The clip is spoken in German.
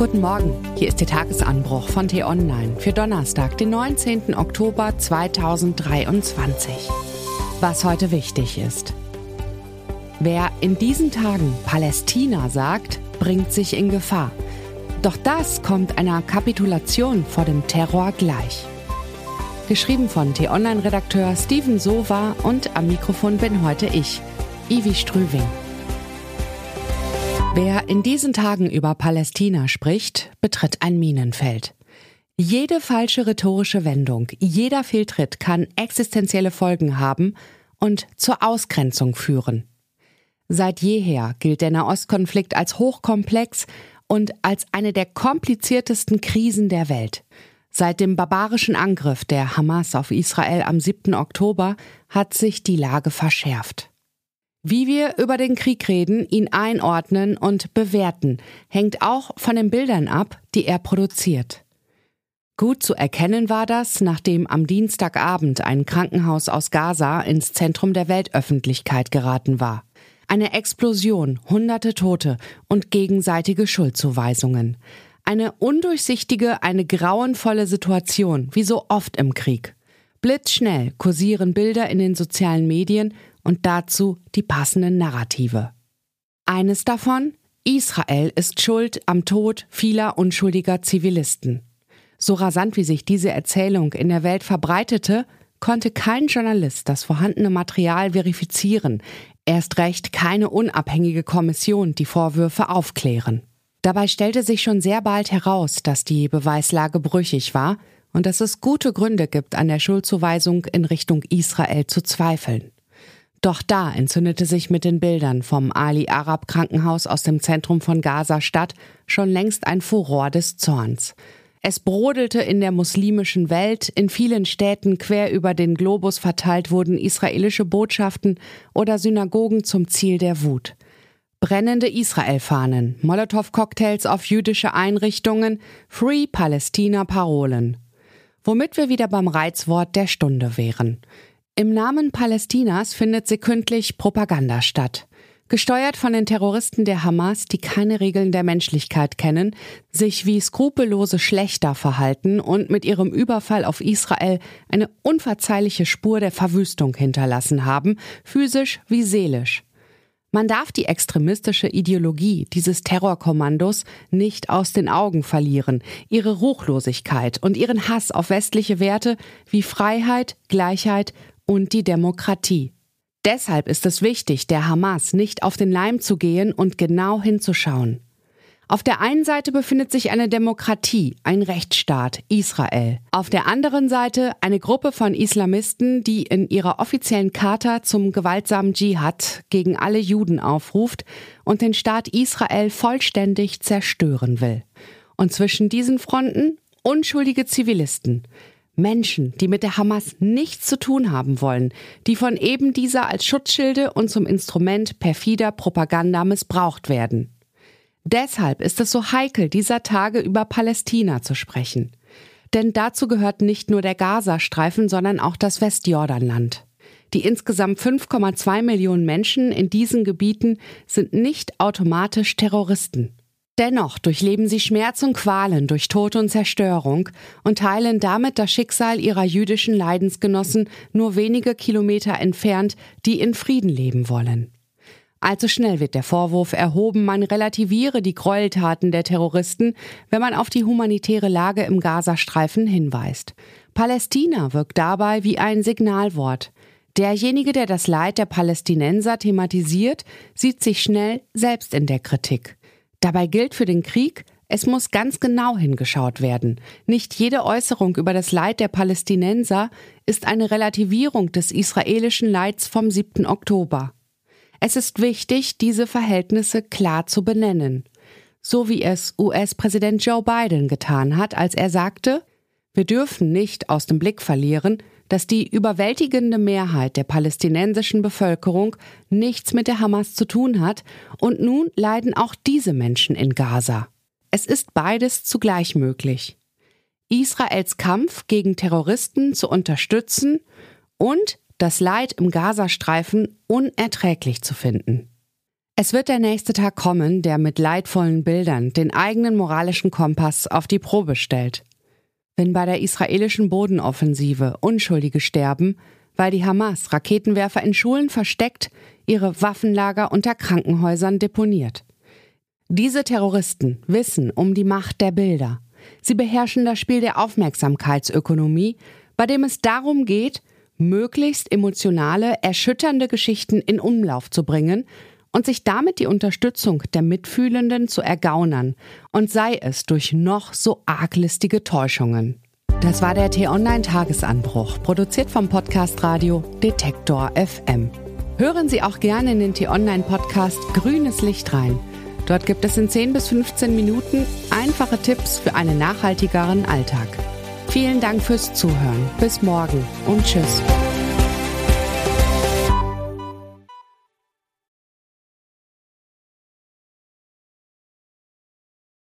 Guten Morgen, hier ist der Tagesanbruch von T-Online für Donnerstag, den 19. Oktober 2023. Was heute wichtig ist. Wer in diesen Tagen Palästina sagt, bringt sich in Gefahr. Doch das kommt einer Kapitulation vor dem Terror gleich. Geschrieben von T-Online-Redakteur Steven Sova und am Mikrofon bin heute ich, Ivi Strüving. Wer in diesen Tagen über Palästina spricht, betritt ein Minenfeld. Jede falsche rhetorische Wendung, jeder Fehltritt kann existenzielle Folgen haben und zur Ausgrenzung führen. Seit jeher gilt der Nahostkonflikt als hochkomplex und als eine der kompliziertesten Krisen der Welt. Seit dem barbarischen Angriff der Hamas auf Israel am 7. Oktober hat sich die Lage verschärft. Wie wir über den Krieg reden, ihn einordnen und bewerten, hängt auch von den Bildern ab, die er produziert. Gut zu erkennen war das, nachdem am Dienstagabend ein Krankenhaus aus Gaza ins Zentrum der Weltöffentlichkeit geraten war. Eine Explosion, hunderte Tote und gegenseitige Schuldzuweisungen. Eine undurchsichtige, eine grauenvolle Situation, wie so oft im Krieg. Blitzschnell kursieren Bilder in den sozialen Medien und dazu die passenden Narrative. Eines davon, Israel ist schuld am Tod vieler unschuldiger Zivilisten. So rasant wie sich diese Erzählung in der Welt verbreitete, konnte kein Journalist das vorhandene Material verifizieren, erst recht keine unabhängige Kommission die Vorwürfe aufklären. Dabei stellte sich schon sehr bald heraus, dass die Beweislage brüchig war und dass es gute Gründe gibt, an der Schuldzuweisung in Richtung Israel zu zweifeln. Doch da entzündete sich mit den Bildern vom Ali Arab Krankenhaus aus dem Zentrum von Gaza Stadt schon längst ein Furor des Zorns. Es brodelte in der muslimischen Welt, in vielen Städten quer über den Globus verteilt wurden israelische Botschaften oder Synagogen zum Ziel der Wut. Brennende Israel-Fahnen, Molotow-Cocktails auf jüdische Einrichtungen, Free Palästina-Parolen. Womit wir wieder beim Reizwort der Stunde wären. Im Namen Palästinas findet sekündlich Propaganda statt. Gesteuert von den Terroristen der Hamas, die keine Regeln der Menschlichkeit kennen, sich wie skrupellose Schlechter verhalten und mit ihrem Überfall auf Israel eine unverzeihliche Spur der Verwüstung hinterlassen haben, physisch wie seelisch. Man darf die extremistische Ideologie dieses Terrorkommandos nicht aus den Augen verlieren, ihre Ruchlosigkeit und ihren Hass auf westliche Werte wie Freiheit, Gleichheit und die Demokratie. Deshalb ist es wichtig, der Hamas nicht auf den Leim zu gehen und genau hinzuschauen. Auf der einen Seite befindet sich eine Demokratie, ein Rechtsstaat, Israel. Auf der anderen Seite eine Gruppe von Islamisten, die in ihrer offiziellen Charta zum gewaltsamen Dschihad gegen alle Juden aufruft und den Staat Israel vollständig zerstören will. Und zwischen diesen Fronten unschuldige Zivilisten, Menschen, die mit der Hamas nichts zu tun haben wollen, die von eben dieser als Schutzschilde und zum Instrument perfider Propaganda missbraucht werden. Deshalb ist es so heikel, dieser Tage über Palästina zu sprechen. Denn dazu gehört nicht nur der Gazastreifen, sondern auch das Westjordanland. Die insgesamt 5,2 Millionen Menschen in diesen Gebieten sind nicht automatisch Terroristen. Dennoch durchleben sie Schmerz und Qualen durch Tod und Zerstörung und teilen damit das Schicksal ihrer jüdischen Leidensgenossen nur wenige Kilometer entfernt, die in Frieden leben wollen. Allzu schnell wird der Vorwurf erhoben, man relativiere die Gräueltaten der Terroristen, wenn man auf die humanitäre Lage im Gazastreifen hinweist. Palästina wirkt dabei wie ein Signalwort. Derjenige, der das Leid der Palästinenser thematisiert, sieht sich schnell selbst in der Kritik. Dabei gilt für den Krieg, es muss ganz genau hingeschaut werden. Nicht jede Äußerung über das Leid der Palästinenser ist eine Relativierung des israelischen Leids vom 7. Oktober. Es ist wichtig, diese Verhältnisse klar zu benennen. So wie es US-Präsident Joe Biden getan hat, als er sagte, wir dürfen nicht aus dem Blick verlieren, dass die überwältigende Mehrheit der palästinensischen Bevölkerung nichts mit der Hamas zu tun hat und nun leiden auch diese Menschen in Gaza. Es ist beides zugleich möglich. Israels Kampf gegen Terroristen zu unterstützen und das Leid im Gazastreifen unerträglich zu finden. Es wird der nächste Tag kommen, der mit leidvollen Bildern den eigenen moralischen Kompass auf die Probe stellt. Wenn bei der israelischen Bodenoffensive Unschuldige sterben, weil die Hamas Raketenwerfer in Schulen versteckt, ihre Waffenlager unter Krankenhäusern deponiert. Diese Terroristen wissen um die Macht der Bilder. Sie beherrschen das Spiel der Aufmerksamkeitsökonomie, bei dem es darum geht, möglichst emotionale, erschütternde Geschichten in Umlauf zu bringen und sich damit die Unterstützung der Mitfühlenden zu ergaunern, und sei es durch noch so arglistige Täuschungen. Das war der T-Online-Tagesanbruch, produziert vom Podcast Radio Detektor FM. Hören Sie auch gerne in den T-Online-Podcast Grünes Licht rein. Dort gibt es in 10 bis 15 Minuten einfache Tipps für einen nachhaltigeren Alltag. Vielen Dank fürs Zuhören. Bis morgen und tschüss.